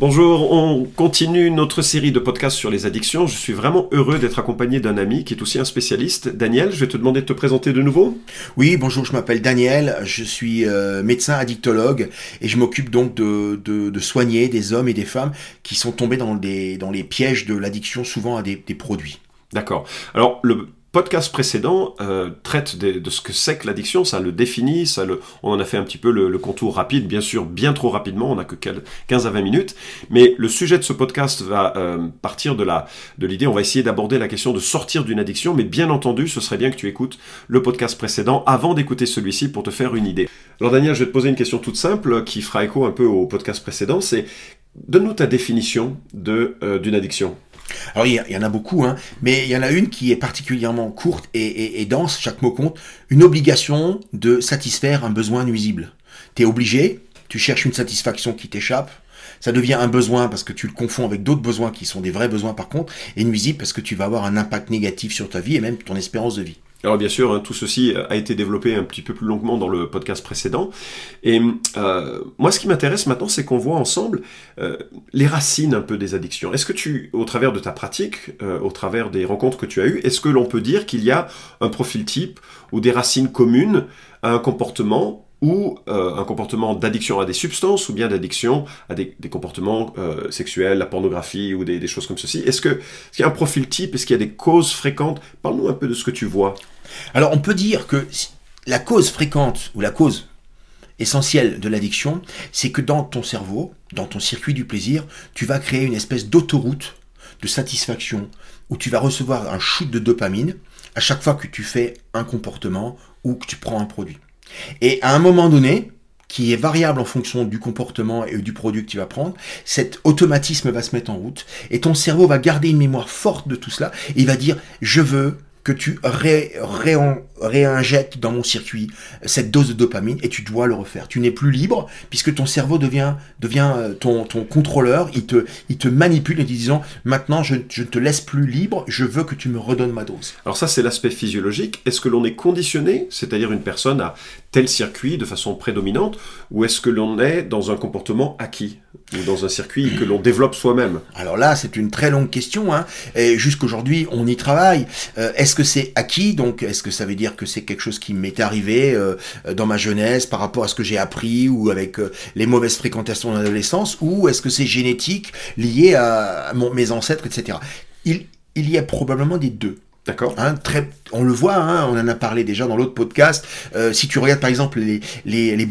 Bonjour, on continue notre série de podcasts sur les addictions. Je suis vraiment heureux d'être accompagné d'un ami qui est aussi un spécialiste. Daniel, je vais te demander de te présenter de nouveau. Oui, bonjour, je m'appelle Daniel, je suis euh, médecin addictologue et je m'occupe donc de, de, soigner des hommes et des femmes qui sont tombés dans, des, dans les pièges de l'addiction, souvent à des, des produits. D'accord. Alors, le podcast précédent euh, traite de, ce que c'est que l'addiction, ça le définit, ça le, on en a fait un petit peu le, contour rapide, bien sûr, bien trop rapidement, on n'a que 15 à 20 minutes, mais le sujet de ce podcast va euh, partir de la de l'idée, on va essayer d'aborder la question de sortir d'une addiction, mais bien entendu, ce serait bien que tu écoutes le podcast précédent avant d'écouter celui-ci pour te faire une idée. Alors Daniel, je vais te poser une question toute simple qui fera écho un peu au podcast précédent, c'est donne-nous ta définition de euh, d'une addiction. Alors il y, en a beaucoup, hein, mais il y en a une qui est particulièrement courte et, dense, chaque mot compte, une obligation de satisfaire un besoin nuisible. Tu es obligé, tu cherches une satisfaction qui t'échappe, ça devient un besoin parce que tu le confonds avec d'autres besoins qui sont des vrais besoins par contre, et nuisible parce que tu vas avoir un impact négatif sur ta vie et même ton espérance de vie. Alors bien sûr, hein, tout ceci a été développé un petit peu plus longuement dans le podcast précédent. Et euh, moi, ce qui m'intéresse maintenant, c'est qu'on voit ensemble euh, les racines un peu des addictions. Est-ce que tu, au travers de ta pratique, euh, au travers des rencontres que tu as eues, est-ce que l'on peut dire qu'il y a un profil type ou des racines communes à un comportement ou euh, un comportement d'addiction à des substances, ou bien d'addiction à des, comportements euh, sexuels, la pornographie, ou des, choses comme ceci. Est-ce qu'il y a un profil type? Est-ce qu'il y a des causes fréquentes? Parle-nous un peu de ce que tu vois. Alors on peut dire que la cause fréquente, ou la cause essentielle de l'addiction, c'est que dans ton cerveau, dans ton circuit du plaisir, tu vas créer une espèce d'autoroute de satisfaction, où tu vas recevoir un shoot de dopamine à chaque fois que tu fais un comportement ou que tu prends un produit. Et à un moment donné, qui est variable en fonction du comportement et du produit que tu vas prendre, cet automatisme va se mettre en route et ton cerveau va garder une mémoire forte de tout cela et il va dire je veux tu ré, réinjectes dans mon circuit cette dose de dopamine et tu dois le refaire. Tu n'es plus libre puisque ton cerveau devient, devient euh, ton, contrôleur, il te, manipule en disant maintenant je ne te laisse plus libre, je veux que tu me redonnes ma dose. Alors ça c'est l'aspect physiologique. Est-ce que l'on est conditionné, c'est-à-dire une personne a tel circuit de façon prédominante, ou est-ce que l'on est dans un comportement acquis ou dans un circuit que l'on développe soi-même? Alors là, c'est une très longue question. Hein. Et jusqu'aujourd'hui, on y travaille. Euh, est-ce que c'est acquis? Donc, est-ce que ça veut dire que c'est quelque chose qui m'est arrivé euh, dans ma jeunesse par rapport à ce que j'ai appris ou avec euh, les mauvaises fréquentations de l'adolescence Ou est-ce que c'est génétique, lié à, mes ancêtres, etc. Il, il y a probablement des deux. D'accord. Hein, très, on le voit, hein, on en a parlé déjà dans l'autre podcast. Euh, si tu regardes par exemple les, les, les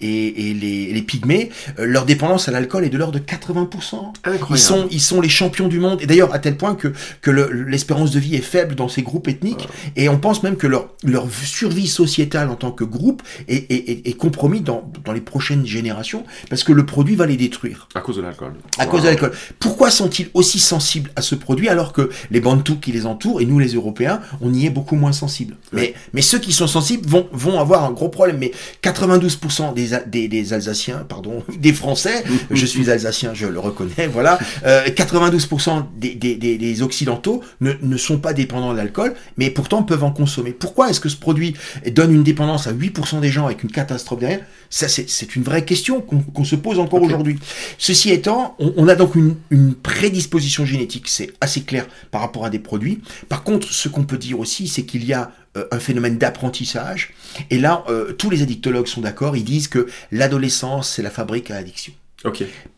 et, et, les, les Pygmées, euh, leur dépendance à l'alcool est de l'ordre de 80%. Incroyable. Ils sont, ils sont les champions du monde. Et d'ailleurs, à tel point que, que l'espérance de vie est faible dans ces groupes ethniques. Et on pense même que leur, leur survie sociétale en tant que groupe est, est, est, compromis dans, dans les prochaines générations parce que le produit va les détruire. À cause de l'alcool. À cause de l'alcool. Pourquoi sont-ils aussi sensibles à ce produit alors que les Bantous qui les entourent et nous les Européens, on y est beaucoup moins sensible. Mais, mais ceux qui sont sensibles vont, vont avoir un gros problème. Mais 92% des, des, Alsaciens, pardon, des Français, je suis Alsacien, je le reconnais, voilà, 92% euh, des, des, Occidentaux ne, ne sont pas dépendants de l'alcool, mais pourtant peuvent en consommer. Pourquoi est-ce que ce produit donne une dépendance à 8% des gens avec une catastrophe derrière? Ça, c'est une vraie question qu'on se pose encore aujourd'hui. Ceci étant, on, on a donc une, une prédisposition génétique, c'est assez clair par rapport à des produits. Par contre, ce qu'on peut dire aussi, c'est qu'il y a euh, un phénomène d'apprentissage. Et là, euh, tous les addictologues sont d'accord, ils disent que l'adolescence, c'est la fabrique à addiction.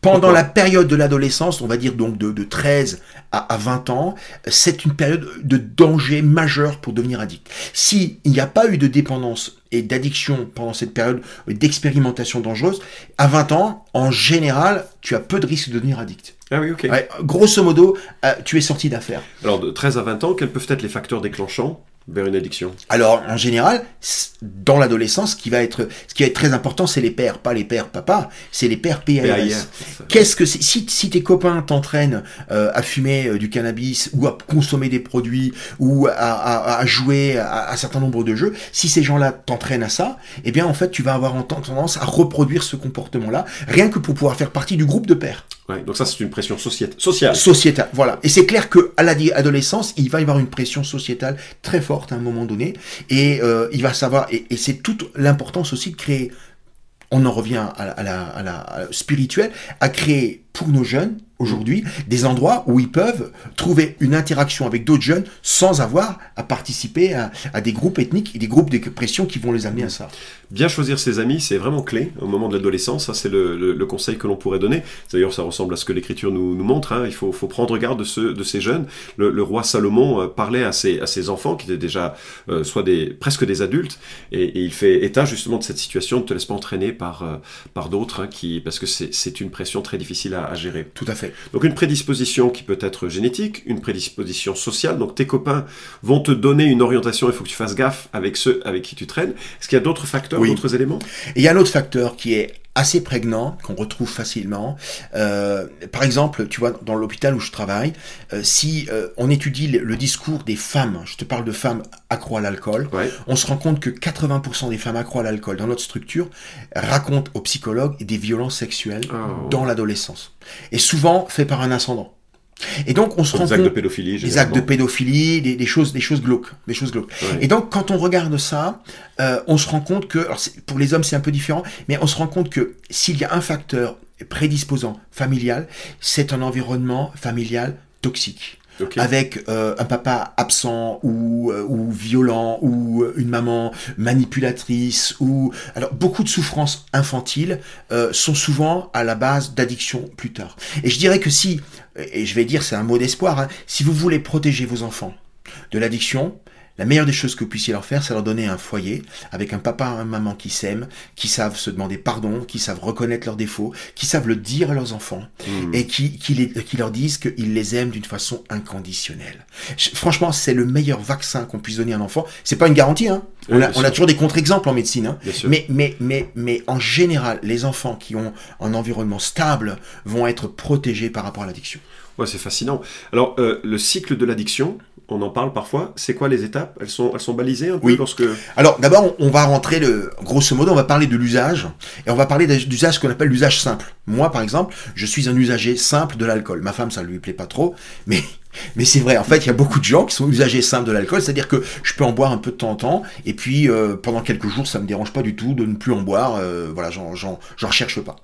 Pendant la période de l'adolescence, on va dire donc de, 13 à, 20 ans, c'est une période de danger majeur pour devenir addict. S'il n'y a pas eu de dépendance et d'addiction pendant cette période d'expérimentation dangereuse, à 20 ans, en général, tu as peu de risques de devenir addict. Ah oui, ok. grosso modo, euh, tu es sorti d'affaires. Alors, de 13 à 20 ans, quels peuvent être les facteurs déclenchants vers une addiction? Alors, en général, dans l'adolescence, ce qui va être, ce qui va être très important, c'est les pères, pas les pères papa, c'est les pères PAS. Qu'est-ce que c'est si, si tes copains t'entraînent euh, à fumer euh, du cannabis ou à consommer des produits ou à, à, jouer à, un certain nombre de jeux, si ces gens-là t'entraînent à ça, eh bien en fait, tu vas avoir tendance à reproduire ce comportement-là, rien que pour pouvoir faire partie du groupe de pères. Donc ça, c'est une pression sociétale. sociale. sociétale. Voilà. Et c'est clair que à l'adolescence, il va y avoir une pression sociétale très forte à un moment donné, et euh, il va savoir. Et, c'est toute l'importance aussi de créer. On en revient à la- à la spirituelle, à créer pour nos jeunes aujourd'hui des endroits où ils peuvent trouver une interaction avec d'autres jeunes sans avoir à participer à, des groupes ethniques et des groupes de pression qui vont les amener à ça. Bien choisir ses amis, c'est vraiment clé au moment de l'adolescence. Ça, c'est le, conseil que l'on pourrait donner. D'ailleurs, ça ressemble à ce que l'Écriture nous, montre. hein. Il faut, prendre garde de, ces jeunes. Le, roi Salomon euh, parlait à ses, enfants, qui étaient déjà euh, soit presque des adultes, et, il fait état justement de cette situation. Ne te laisse pas entraîner par, euh, d'autres, hein, parce que c'est une pression très difficile à, à gérer. Tout à fait. Donc une prédisposition qui peut être génétique, une prédisposition sociale. Donc tes copains vont te donner une orientation. Il faut que tu fasses gaffe avec ceux avec qui tu traînes. Est-ce qu'il y a d'autres facteurs, Oui. d'autres éléments? Et il y a un autre facteur qui est assez prégnant, qu'on retrouve facilement. Euh, par exemple, tu vois, dans l'hôpital où je travaille, euh, si euh, on étudie le, le discours des femmes, je te parle de femmes accro à l'alcool, Ouais. on se rend compte que 80% des femmes accro à l'alcool dans notre structure racontent aux psychologues des violences sexuelles Oh. dans l'adolescence. Et souvent fait par un ascendant. Et donc on se rend Des actes de compte pédophilie. des actes de pédophilie, des, des choses, des choses glauques, des choses glauques. Et donc, quand on regarde ça, euh, on se rend compte que, alors pour les hommes c'est un peu différent, mais on se rend compte que s'il y a un facteur prédisposant familial, c'est un environnement familial toxique. Avec euh, un papa absent ou, euh, violent ou euh, une maman manipulatrice ou alors beaucoup de souffrances infantiles sont souvent à la base d'addictions plus tard. Et je dirais que si et je vais dire c'est un mot d'espoir, hein, si vous voulez protéger vos enfants de l'addiction, la meilleure des choses que vous puissiez leur faire, c'est leur donner un foyer avec un papa et une maman qui s'aiment, qui savent se demander pardon, qui savent reconnaître leurs défauts, qui savent le dire à leurs enfants Hmm. et qui, qui, les- qui leur disent qu'ils les aiment d'une façon inconditionnelle. Franchement, c'est le meilleur vaccin qu'on puisse donner à un enfant. C'est pas une garantie, hein. Oui, on, a, on toujours des contre-exemples en médecine, hein. Mais, mais, mais, mais en général, les enfants qui ont un environnement stable vont être protégés par rapport à l'addiction. Ouais, c'est fascinant. Alors, euh, le cycle de l'addiction, on en parle parfois. C'est quoi les étapes? Elles sont, elles sont balisées un peu Oui. lorsque. Alors d'abord, on va rentrer le grosso modo, on va parler de l'usage et on va parler d'usage qu'on appelle l'usage simple. Moi, par exemple, je suis un usager simple de l'alcool. Ma femme, ça lui plaît pas trop, mais mais c'est vrai. En fait, il y a beaucoup de gens qui sont usagers simples de l'alcool, c'est-à-dire que je peux en boire un peu de temps en temps et puis euh, pendant quelques jours, ça me dérange pas du tout de ne plus en boire. euh, voilà, j'en recherche pas.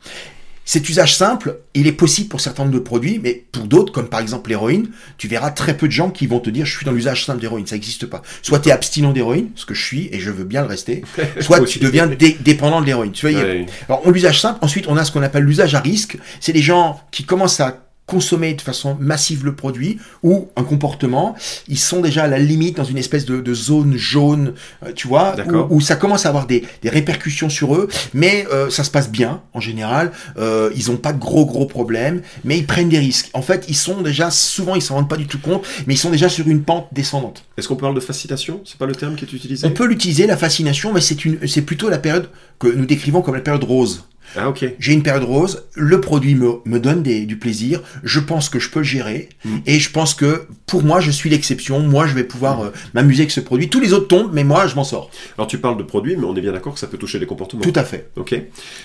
Cet usage simple, il est possible pour certains de produits, mais pour d'autres, comme par exemple l'héroïne, tu verras très peu de gens qui vont te dire je suis dans l'usage simple d'héroïne, ça n'existe pas. Soit tu es abstinent d'héroïne, ce que je suis, et je veux bien le rester, soit tu deviens dé- dépendant de l'héroïne. Tu vois, Ouais. alors, on l'usage simple. Ensuite, on a ce qu'on appelle l'usage à risque. C'est des gens qui commencent à consommer de façon massive le produit ou un comportement. Ils sont déjà à la limite dans une espèce de, de zone jaune, euh, tu vois, où, où ça commence à avoir des, des répercussions sur eux, mais euh, ça se passe bien en général. Euh, ils n'ont pas de gros gros problèmes, mais ils prennent des risques. En fait, ils sont déjà souvent, ils s'en rendent pas du tout compte, mais ils sont déjà sur une pente descendante. Est-ce qu'on parle de fascination? C'est pas le terme qui est utilisé? On peut l'utiliser la fascination, mais c'est une, c'est plutôt la période que nous décrivons comme la période rose. Ah, ok. J'ai une période rose, le produit me, me donne des- du plaisir, je pense que je peux le gérer, Mm. et je pense que pour moi, je suis l'exception, moi, je vais pouvoir euh, m'amuser avec ce produit. Tous les autres tombent, mais moi, je m'en sors. Alors, tu parles de produits, mais on est bien d'accord que ça peut toucher les comportements. Tout à fait. Ok.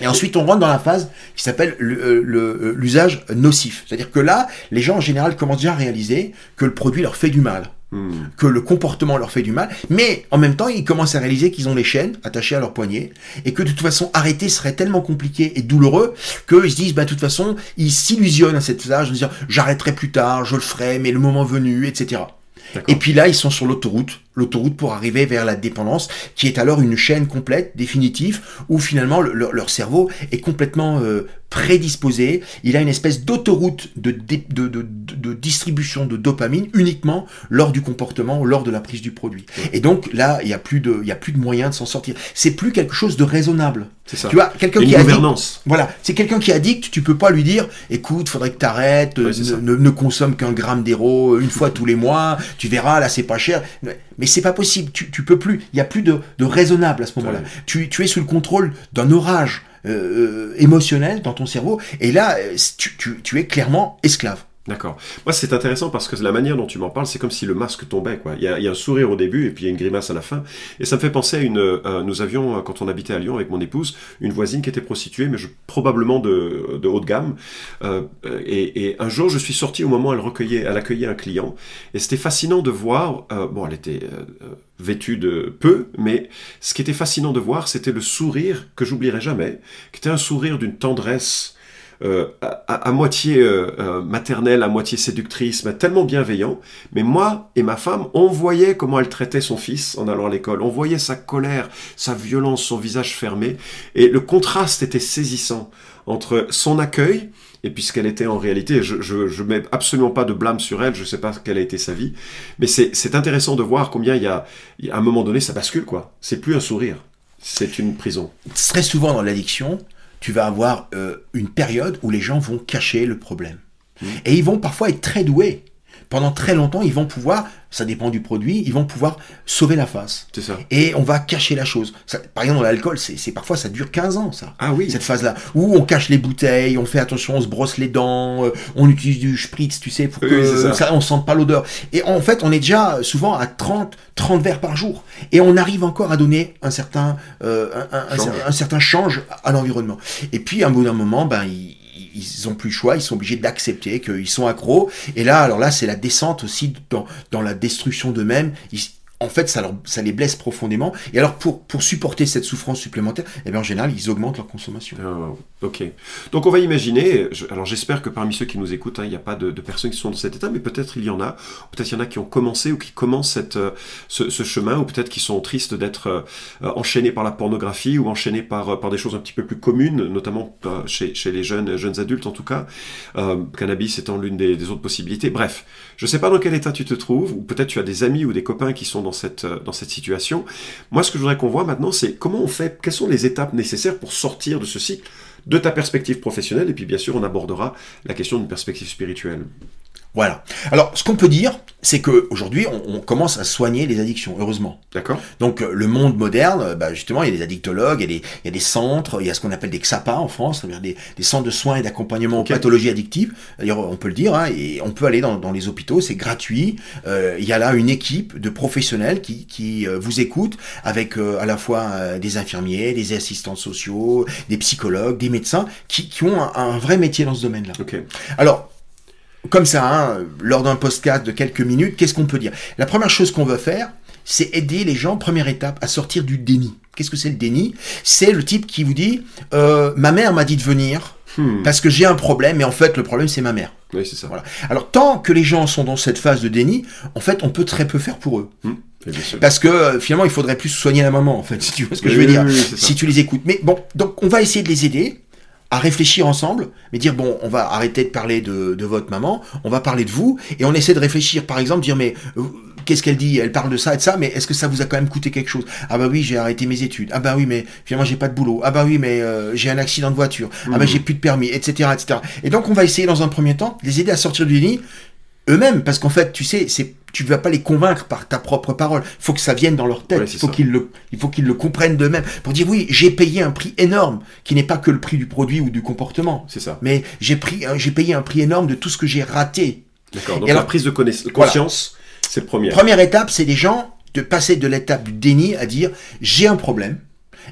Et ensuite, on rentre dans la phase qui s'appelle le- euh, euh, l'usage nocif. C'est-à-dire que là, les gens, en général, commencent déjà à réaliser que le produit leur fait du mal. Hmm. que le comportement leur fait du mal, mais en même temps, ils commencent à réaliser qu'ils ont les chaînes attachées à leurs poignets, et que de toute façon, arrêter serait tellement compliqué et douloureux, qu'ils se disent, bah, de toute façon, ils s'illusionnent à cette âge, en disant, j'arrêterai plus tard, je le ferai, mais le moment venu, etc. Et puis là, ils sont sur l'autoroute, l'autoroute pour arriver vers la dépendance, qui est alors une chaîne complète, définitive, où finalement le- leur, leur cerveau est complètement euh, prédisposé. Il a une espèce d'autoroute de, de, de, de- distribution de dopamine uniquement lors du comportement lors de la prise du produit. Et donc là, il n'y a plus de, il y a plus de moyen de s'en sortir. C'est plus quelque chose de raisonnable. C'est ça. Tu vois, quelqu'un qui gouvernance. voilà, c'est quelqu'un qui est addict, tu peux pas lui dire, écoute, faudrait que t'arrêtes, Ouais, euh, ne, ne, ne consomme qu'un gramme d'héros une fois tous les mois, tu verras, là c'est pas cher. Mais c'est pas possible, tu, tu peux plus, il y a plus de, de raisonnable à ce moment-là. Ouais. Tu, tu es sous le contrôle d'un orage euh, euh, émotionnel dans ton cerveau, et là, euh, tu, tu, tu es clairement esclave. D'accord. Moi, c'est intéressant parce que la manière dont tu m'en parles, c'est comme si le masque tombait. Quoi. Il, y a, il y a un sourire au début et puis il y a une grimace à la fin. Et ça me fait penser à une... euh, nous avions, euh, quand on habitait à Lyon avec mon épouse, une voisine qui était prostituée, mais je, probablement de, de haut de gamme. Euh, et, et un jour, je suis sorti au moment où elle, recueillait, elle accueillait un client. Et c'était fascinant de voir... euh, bon, elle était euh, euh, vêtue de peu, mais ce qui était fascinant de voir, c'était le sourire que j'oublierai jamais, qui était un sourire d'une tendresse euh, à, moitié euh, euh, maternelle, à moitié séductrice, mais tellement bienveillant. Mais moi et ma femme, on voyait comment elle traitait son fils en allant à l'école. On voyait sa colère, sa violence, son visage fermé. Et le contraste était saisissant entre son accueil et puis ce qu'elle était en réalité. Je, je, mets absolument pas de blâme sur elle, je sais pas quelle a été sa vie. Mais c'est intéressant de voir combien il y a- à un moment donné, ça bascule, quoi. C'est plus un sourire. C'est une prison. Très souvent dans l'addiction, tu vas avoir euh, une période où les gens vont cacher le problème. Mmh. Et ils vont parfois être très doués. Pendant très longtemps, ils vont pouvoir, ça dépend du produit, ils vont pouvoir sauver la face. C'est ça. Et on va cacher la chose. Ça- par exemple, l'alcool, c'est parfois ça dure 15 ans, ça. Ah oui. Cette phase-là, où on cache les bouteilles, on fait attention, on se brosse les dents, euh, on utilise du spritz, tu sais, pour que Oui, ça. ça, on sente pas l'odeur. Et en fait, on est déjà souvent à 30, 30 verres par jour. Et on arrive encore à donner un certain, euh, un, un- certain change à l'environnement. Et puis, à un bout d'un moment, ben, ils, ils ont plus le choix, ils sont obligés d'accepter qu'ils sont accros. Et là, alors là, c'est la descente aussi dans, dans la destruction d'eux-mêmes. En fait, ça, les blesse profondément. Et alors, pour, supporter cette souffrance supplémentaire, eh bien, en général, ils augmentent leur consommation. Ah, ok. Donc on va imaginer, alors j'espère que parmi ceux qui nous écoutent, hein, il n'y a pas de, personnes qui sont dans cet état, mais peut-être il y en a, peut-être il y en a qui ont commencé ou qui commencent euh, ce, chemin, ou peut-être qui sont tristes d'être euh, euh, enchaînés par la pornographie ou enchaînés par, euh, des choses un petit peu plus communes, notamment euh, chez, les jeunes, adultes en tout cas, euh, cannabis étant l'une des autres possibilités. Bref, je ne sais pas dans quel état tu te trouves, ou peut-être tu as des amis ou des copains qui sont dans cette, euh, dans cette situation. Moi, ce que je voudrais qu'on voit maintenant, c'est comment on fait, quelles sont les étapes nécessaires pour sortir de ce cycle de ta perspective professionnelle, et puis bien sûr, on abordera la question d'une perspective spirituelle. Voilà. Alors, ce qu'on peut dire, c'est qu'aujourd'hui, on, on commence à soigner les addictions, heureusement. D'accord Donc, euh, le monde moderne, euh, bah, justement, il y a des addictologues, il y a des, il y a des centres, il y a ce qu'on appelle des XAPA en France, c'est-à-dire des, des centres de soins et d'accompagnement aux pathologies addictives. D'ailleurs, on peut le dire, hein, et on peut aller dans, dans les hôpitaux, c'est gratuit. Euh, il y a là une équipe de professionnels qui, qui euh, vous écoutent, avec euh, à la fois euh, des infirmiers, des assistants sociaux, des psychologues, des médecins, qui, qui ont un, un vrai métier dans ce domaine-là. Ok. Alors, comme ça, hein, lors d'un podcast de quelques minutes, qu'est-ce qu'on peut dire? La première chose qu'on veut faire, c'est aider les gens, première étape, à sortir du déni. Qu'est-ce que c'est le déni? C'est le type qui vous dit euh, Ma mère m'a dit de venir Hmm. parce que j'ai un problème, et en fait, le problème, c'est ma mère. Oui, c'est ça. Voilà. Alors, tant que les gens sont dans cette phase de déni, en fait, on peut très peu faire pour eux. Hmm. Parce que euh, finalement, il faudrait plus soigner la maman, en fait, si tu vois ce que Oui, je veux oui, dire oui, ça. si tu les écoutes. Mais bon, donc on va essayer de les aider à réfléchir ensemble, mais dire bon, on va arrêter de parler de, de votre maman, on va parler de vous, et on essaie de réfléchir, par exemple, dire mais euh, qu'est-ce qu'elle dit? Elle parle de ça et de ça, mais est-ce que ça vous a quand même coûté quelque chose? Ah bah oui, j'ai arrêté mes études. Ah bah oui, mais finalement j'ai pas de boulot. Ah bah oui, mais euh, j'ai un accident de voiture. Ah bah Mhm. j'ai plus de permis, etc., etc. Et donc on va essayer dans un premier temps de les aider à sortir du déni eux-mêmes, parce qu'en fait, tu sais, c'est tu ne vas pas les convaincre par ta propre parole. Il faut que ça vienne dans leur tête. Ouais, c'est il faut qu'ils le, il faut qu'ils le comprennent d'eux-mêmes pour dire oui, j'ai payé un prix énorme qui n'est pas que le prix du produit ou du comportement, C'est ça. mais j'ai pris, j'ai payé un prix énorme de tout ce que j'ai raté. D'accord. Donc Et la alors- prise de conscience, c'est le premier. Première étape, c'est des gens de passer de l'étape du déni à dire j'ai un problème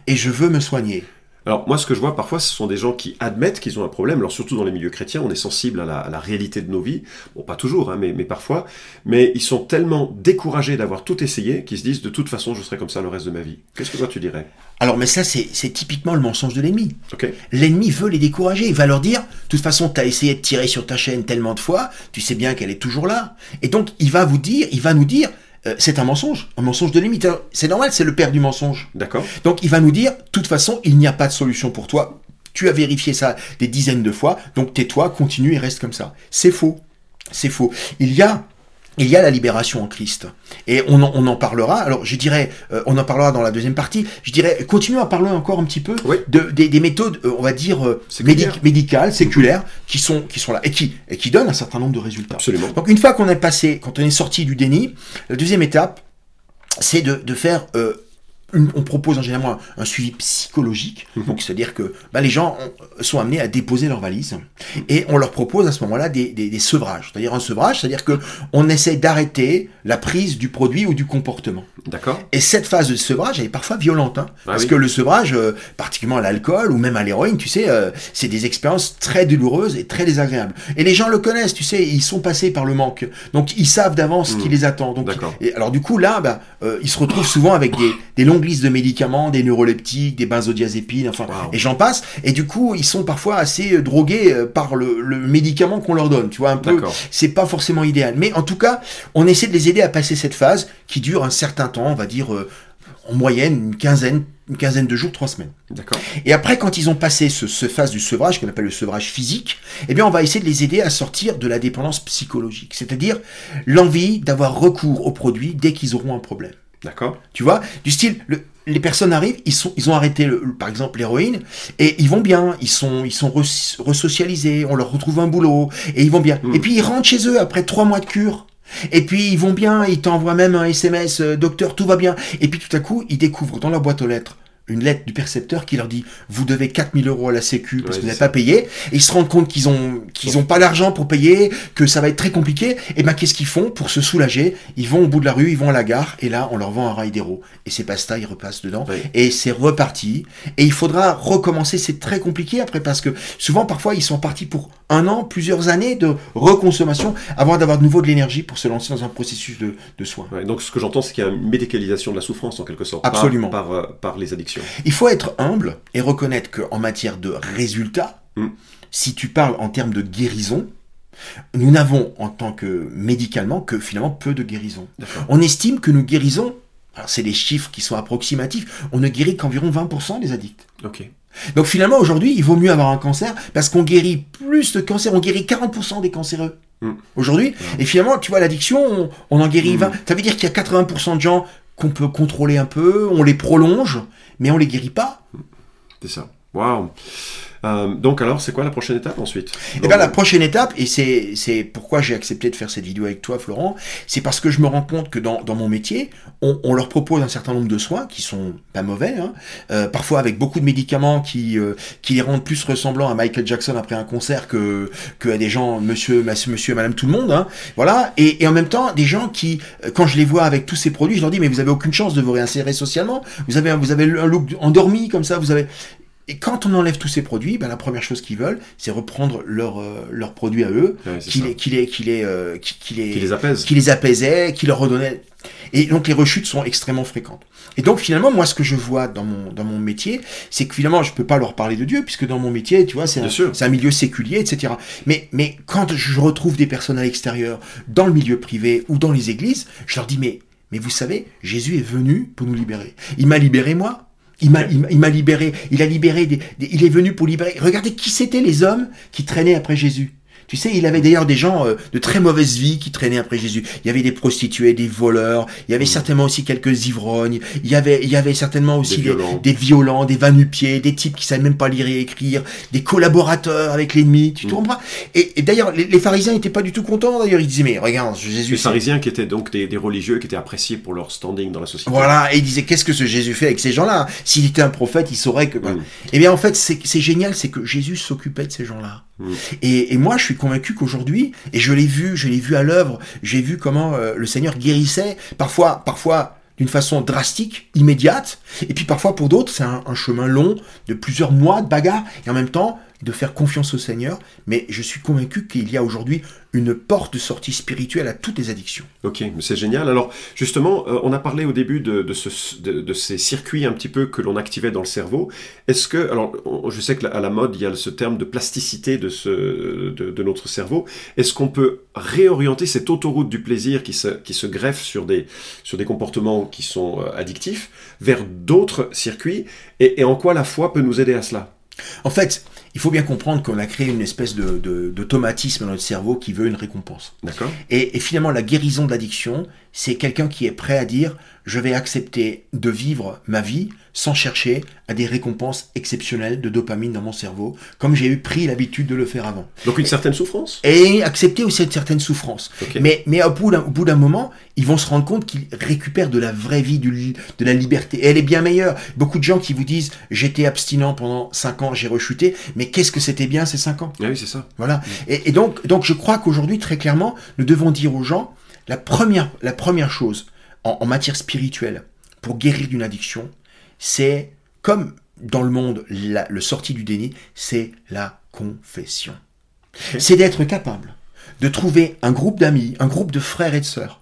et je veux me soigner. Alors moi, ce que je vois parfois, ce sont des gens qui admettent qu'ils ont un problème. Alors surtout dans les milieux chrétiens, on est sensible à la, à la réalité de nos vies. Bon, pas toujours, hein, mais, mais parfois. Mais ils sont tellement découragés d'avoir tout essayé qu'ils se disent de toute façon, je serai comme ça le reste de ma vie. Qu'est-ce que toi tu dirais? Alors, mais ça, c'est c'est typiquement le mensonge de l'ennemi. Ok. L'ennemi veut les décourager. Il va leur dire, de toute façon, tu as essayé de tirer sur ta chaîne tellement de fois, tu sais bien qu'elle est toujours là. Et donc, il va vous dire, il va nous dire, euh, c'est un mensonge, un mensonge de l'ennemi. Alors, C'est normal, c'est le père du mensonge. D'accord. Donc, il va nous dire, de toute façon, il n'y a pas de solution pour toi. Tu as vérifié ça des dizaines de fois, donc tais-toi, continue et reste comme ça. C'est faux. C'est faux. Il y a il y a la libération en Christ. Et on en, on en parlera. Alors, je dirais, euh, on en parlera dans la deuxième partie. Je dirais, continuons à parler encore un petit peu Oui. de, des, des méthodes, euh, on va dire, euh, Séculaires. médic- médicales, séculaires, qui sont, qui sont là et qui, et qui donnent un certain nombre de résultats. Absolument. Donc, une fois qu'on est passé, quand on est sorti du déni, la deuxième étape, c'est de, de faire. Une- on propose en général un, un suivi psychologique, Mhm. donc c'est-à-dire que bah, les gens ont- sont amenés à déposer leurs valises. et on leur propose à ce moment-là des, des, des sevrages. C'est-à-dire un sevrage, c'est-à-dire que on essaie d'arrêter la prise du produit ou du comportement. D'accord. Et cette phase de sevrage, elle est parfois violente, hein, Ah parce oui. que le sevrage, euh, particulièrement à l'alcool ou même à l'héroïne, tu sais, euh, c'est des expériences très douloureuses et très désagréables. Et les gens le connaissent, tu sais, ils sont passés par le manque, donc ils savent d'avance ce qui Mm. les attend. Donc, et alors du coup là, bah, euh, ils se retrouvent souvent avec des, des longues de médicaments, des neuroleptiques, des benzodiazépines, enfin, Wow. et j'en passe. Et du coup, ils sont parfois assez euh, drogués euh, par le, le médicament qu'on leur donne, tu vois, un peu. C'est pas forcément idéal, mais en tout cas, on essaie de les aider à passer cette phase qui dure un certain temps, on va dire euh, en moyenne une quinzaine, une quinzaine de jours, trois semaines. D'accord. Et après, quand ils ont passé ce, ce phase du sevrage, qu'on appelle le sevrage physique, eh bien, on va essayer de les aider à sortir de la dépendance psychologique, c'est-à-dire l'envie d'avoir recours aux produits dès qu'ils auront un problème. D'accord. Tu vois, du style, le- les personnes arrivent, ils sont, ils ont arrêté, le- le- par exemple, l'héroïne, et ils vont bien, ils sont, ils sont re- resocialisés, on leur retrouve un boulot, et ils vont bien. Mm. Et puis ils rentrent chez eux après trois mois de cure. Et puis ils vont bien, ils t'envoient même un SMS, euh, docteur, tout va bien. Et puis tout à coup, ils découvrent dans leur boîte aux lettres une lettre du percepteur qui leur dit vous devez 4000 euros à la sécu parce Ouais, que vous n'avez pas payé. Et ils se rendent compte qu'ils ont qu'ils ont pas l'argent pour payer que ça va être très compliqué. Et ben qu'est-ce qu'ils font pour se soulager? Ils vont au bout de la rue ils vont à la gare et là on leur vend un rail d'héros. Et c'est pasta ils repassent dedans. Ouais. et c'est reparti. Et il faudra recommencer. C'est très compliqué après parce que souvent parfois ils sont partis pour un an plusieurs années de reconsommation avant d'avoir de nouveau de l'énergie pour se lancer dans un processus de, de soins Ouais, donc ce que j'entends, c'est qu'il y a une médicalisation de la souffrance en quelque sorte. par- Absolument. Par, euh, par les addictions. Il faut être humble et reconnaître qu'en matière de résultats, Mm. si tu parles en termes de guérison, nous n'avons en tant que médicalement que finalement peu de guérison. On estime que nous guérisons, alors c'est des chiffres qui sont approximatifs, on ne guérit qu'environ 20% des addicts. Ok. Donc finalement aujourd'hui, il vaut mieux avoir un cancer parce qu'on guérit plus de cancers, on guérit 40% des cancéreux. Mm. Aujourd'hui, et finalement, tu vois, l'addiction, on, on en guérit Mm. 20. Ça veut dire qu'il y a 80% de gens qu'on peut contrôler un peu, on les prolonge, mais on les guérit pas. C'est ça. Waouh. Euh, donc alors, c'est quoi la prochaine étape ensuite Et bien la prochaine étape, et c'est c'est pourquoi j'ai accepté de faire cette vidéo avec toi Florent, c'est parce que je me rends compte que dans, dans mon métier, on, on leur propose un certain nombre de soins qui sont pas mauvais, hein, euh, parfois avec beaucoup de médicaments qui, euh, qui les rendent plus ressemblants à Michael Jackson après un concert que, que à des gens, monsieur, monsieur, madame tout le monde, hein, voilà, et, et en même temps des gens qui, euh, quand je les vois avec tous ces produits, je leur dis mais vous avez aucune chance de vous réinsérer socialement, vous avez, un- vous avez un look endormi comme ça, vous avez... Et quand on enlève tous ces produits, ben, la première chose qu'ils veulent, c'est reprendre leurs euh, leurs produits à eux, Ouais, qui les, qui les, qui les, euh, qui, qui les, Qui les apaise. qui les apaisait, qui leur redonnait. Et donc les rechutes sont extrêmement fréquentes. Et donc finalement, moi, ce que je vois dans mon, dans mon métier, c'est que finalement, je peux pas leur parler de Dieu, puisque dans mon métier, tu vois, c'est un, un milieu séculier, etc. Mais, mais quand je retrouve des personnes à l'extérieur, dans le milieu privé ou dans les églises, je leur dis, mais, mais vous savez, Jésus est venu pour nous libérer. Il m'a libéré, moi. Il m'a, libéré, il a libéré, il est venu pour libérer. Regardez qui c'étaient les hommes qui traînaient après Jésus. Tu sais, il avait d'ailleurs des gens euh, de très mauvaise vie qui traînaient après Jésus. Il y avait des prostituées, des voleurs, il y avait certainement aussi quelques ivrognes, il y avait, il y avait certainement aussi Des des, violents. des violents, des vanupiers, des types qui savaient même pas lire et écrire, des collaborateurs avec l'ennemi, tu te Mm. comprends? Et, et d'ailleurs, les, les pharisiens n'étaient pas du tout contents, d'ailleurs, ils disaient, mais regarde, Jésus... Les pharisiens qui étaient donc des, des religieux qui étaient appréciés pour leur standing dans la société. Voilà, et il disait qu'est-ce que ce Jésus fait avec ces gens-là? S'il était un prophète, il saurait que. Mm. Eh bien, en fait, c'est génial, c'est que Jésus s'occupait de ces gens-là. Mm. Et, moi, je suis convaincu qu'aujourd'hui, et je l'ai vu, je l'ai vu à l'œuvre, j'ai vu comment euh, le Seigneur guérissait, parfois, parfois d'une façon drastique, immédiate, et puis parfois pour d'autres, c'est un, un chemin long de plusieurs mois de bagarre, et en même temps de faire confiance au Seigneur. Mais je suis convaincu qu'il y a aujourd'hui une porte de sortie spirituelle à toutes les addictions. Ok, c'est génial. Alors, justement, euh, on a parlé au début de, de, ce, de, de ces circuits un petit peu que l'on activait dans le cerveau. Est-ce que, alors, on- je sais que la- mode, il y a ce terme de plasticité de, ce, de, de notre cerveau. Est-ce qu'on peut réorienter cette autoroute du plaisir qui se, qui se greffe sur des, sur des comportements qui sont euh, addictifs vers d'autres circuits? Et, et en quoi la foi peut nous aider à cela? En fait, il faut bien comprendre qu'on a créé une espèce de, de- d'automatisme dans notre cerveau qui veut une récompense. D'accord Et, et finalement, la guérison de l'addiction, c'est quelqu'un qui est prêt à dire je vais accepter de vivre ma vie sans chercher à des récompenses exceptionnelles de dopamine dans mon cerveau, comme j'ai eu pris l'habitude de le faire avant. Donc une certaine souffrance? Et accepter aussi une certaine souffrance. Mais, mais au bout d'un moment, ils vont se rendre compte qu'ils récupèrent de la vraie vie, du de la liberté. Et elle est bien meilleure. Beaucoup de gens qui vous disent j'étais abstinent pendant 5 ans, j'ai rechuté, mais qu'est-ce que c'était bien ces 5 ans? Ah oui, c'est ça. voilà. Et, et donc, donc, je crois qu'aujourd'hui, très clairement, nous devons dire aux gens la première, la première chose en, en matière spirituelle pour guérir d'une addiction, c'est comme dans le monde, la- le sorti du déni, c'est la confession. C'est d'être capable de trouver un groupe d'amis, un groupe de frères et de sœurs,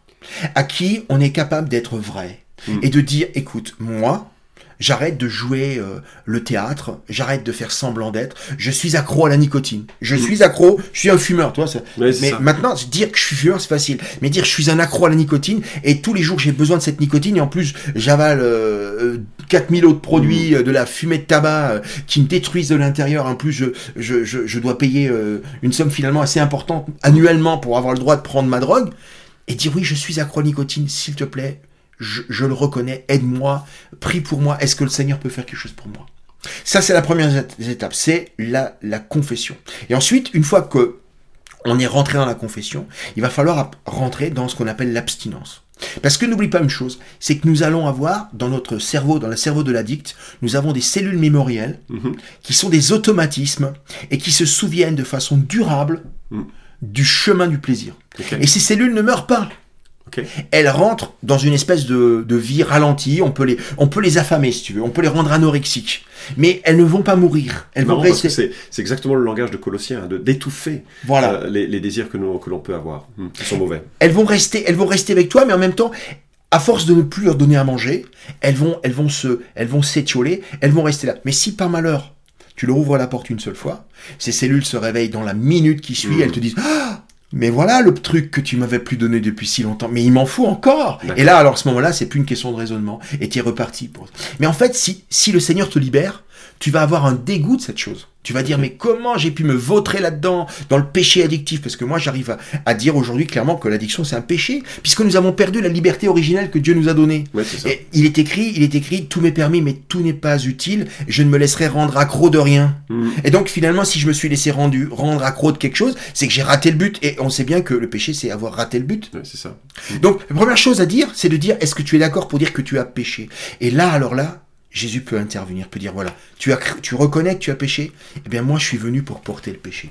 à qui on est capable d'être vrai Mm. et de dire, écoute, moi, j'arrête de jouer euh, le théâtre, j'arrête de faire semblant d'être, je suis accro à la nicotine, je suis accro, je suis un fumeur, toi. Ouais, mais ça. maintenant, dire que je suis fumeur, c'est facile, mais dire que je suis un accro à la nicotine et tous les jours j'ai besoin de cette nicotine et en plus j'avale euh, euh, 4000 autres produits, euh, de la fumée de tabac euh, qui me détruisent de l'intérieur. En plus, je, je, je, je dois payer euh, une somme finalement assez importante annuellement pour avoir le droit de prendre ma drogue. Et dire oui, je suis accro à la nicotine, s'il te plaît, je, je le reconnais, aide-moi, prie pour moi, est-ce que le Seigneur peut faire quelque chose pour moi? Ça, c'est la première éta- étape, c'est la, la confession. Et ensuite, une fois que on est rentré dans la confession, il va falloir rentrer dans ce qu'on appelle l'abstinence. Parce que n'oublie pas une chose, c'est que nous allons avoir dans notre cerveau, dans le cerveau de l'addict, nous avons des cellules mémorielles Mhm. qui sont des automatismes et qui se souviennent de façon durable Mm. du chemin du plaisir. Et ces cellules ne meurent pas. Elles rentrent dans une espèce de, de vie ralentie, on peut, les, on peut les affamer si tu veux, on peut les rendre anorexiques, mais elles ne vont pas mourir. Elles vont rester. c'est exactement le langage de Colossiens, hein, de d'étouffer Voilà. euh, les, les désirs que nous- que l'on peut avoir. Hmm, Ils sont mauvais. elles vont rester, elles vont rester avec toi, mais en même temps, à force de ne plus leur donner à manger, elles vont, elles vont se, elles vont s'étioler, elles vont rester là. Mais si par malheur, tu leur ouvres la porte une seule fois, ces cellules se réveillent dans la minute qui suit, Mhm. elles te disent, Ah, mais voilà le truc que tu m'avais plus donné depuis si longtemps, mais il m'en faut encore. Et là, alors à ce moment-là, c'est plus une question de raisonnement, et tu es reparti. Pour... Mais en fait, si, si le Seigneur te libère, tu vas avoir un dégoût de cette chose. Tu vas dire, mais comment j'ai pu me vautrer là-dedans, dans le péché addictif? Parce que moi, j'arrive à, à dire aujourd'hui clairement que l'addiction, c'est un péché, puisque nous avons perdu la liberté originelle que Dieu nous a donnée. Ouais, c'est ça. Et il est écrit, il est écrit, tout m'est permis, mais tout n'est pas utile. Je ne me laisserai rendre accro de rien. Hmm. Et donc finalement, si je me suis laissé rendu, rendre accro de quelque chose, c'est que j'ai raté le but. Et on sait bien que le péché, c'est avoir raté le but. Ouais, c'est ça. Donc la première chose à dire, c'est de dire, est-ce que tu es d'accord pour dire que tu as péché? Et là, alors là, Jésus peut intervenir, peut dire, voilà, tu, as, tu reconnais que tu as péché Eh bien moi, je suis venu pour porter le péché.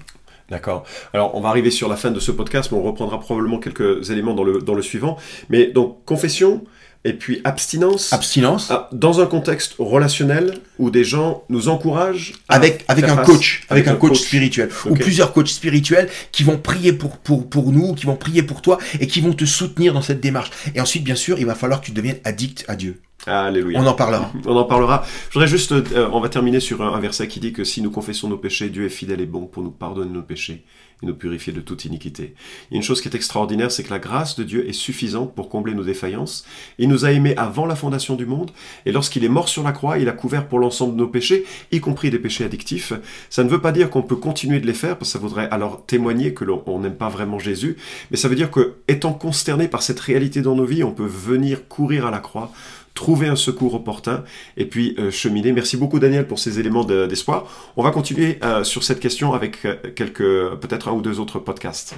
D'accord. Alors, on va arriver sur la fin de ce podcast, mais on reprendra probablement quelques éléments dans le, dans le suivant. Mais donc, confession et puis abstinence. Abstinence. Ah, dans un contexte relationnel où des gens nous encouragent à avec avec un face- coach, avec, un coach, spirituel ou plusieurs coachs spirituels qui vont prier pour pour pour nous, qui vont prier pour toi et qui vont te soutenir dans cette démarche. Et ensuite, bien sûr, il va falloir que tu deviennes addict à Dieu. Alléluia. On en parlera. On en parlera. Je voudrais juste, euh, on va terminer sur un, un verset qui dit que si nous confessons nos péchés, Dieu est fidèle et bon pour nous pardonner nos péchés et nous purifier de toute iniquité. Il y a une chose qui est extraordinaire, c'est que la grâce de Dieu est suffisante pour combler nos défaillances. Il nous a aimés avant la fondation du monde, et lorsqu'il est mort sur la croix, il a couvert pour l'ensemble de nos péchés, y compris des péchés addictifs. Ça ne veut pas dire qu'on peut continuer de les faire, parce que ça voudrait alors témoigner que l'on on n'aime pas vraiment Jésus, mais ça veut dire que, étant consterné par cette réalité dans nos vies, on peut venir courir à la croix, trouver un secours opportun et puis euh, cheminer. Merci beaucoup Daniel pour ces éléments de- d'espoir. On va continuer euh, sur cette question avec euh, quelques, peut-être un ou deux autres podcasts.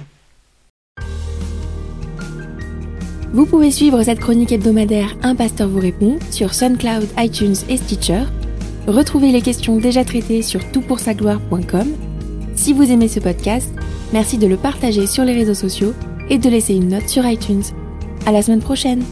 Vous pouvez suivre cette chronique hebdomadaire Un pasteur vous répond sur SoundCloud, iTunes et Stitcher. Retrouvez les questions déjà traitées sur toutpoursagloire.com. Si vous aimez ce podcast, merci de le partager sur les réseaux sociaux et de laisser une note sur iTunes. À la semaine prochaine!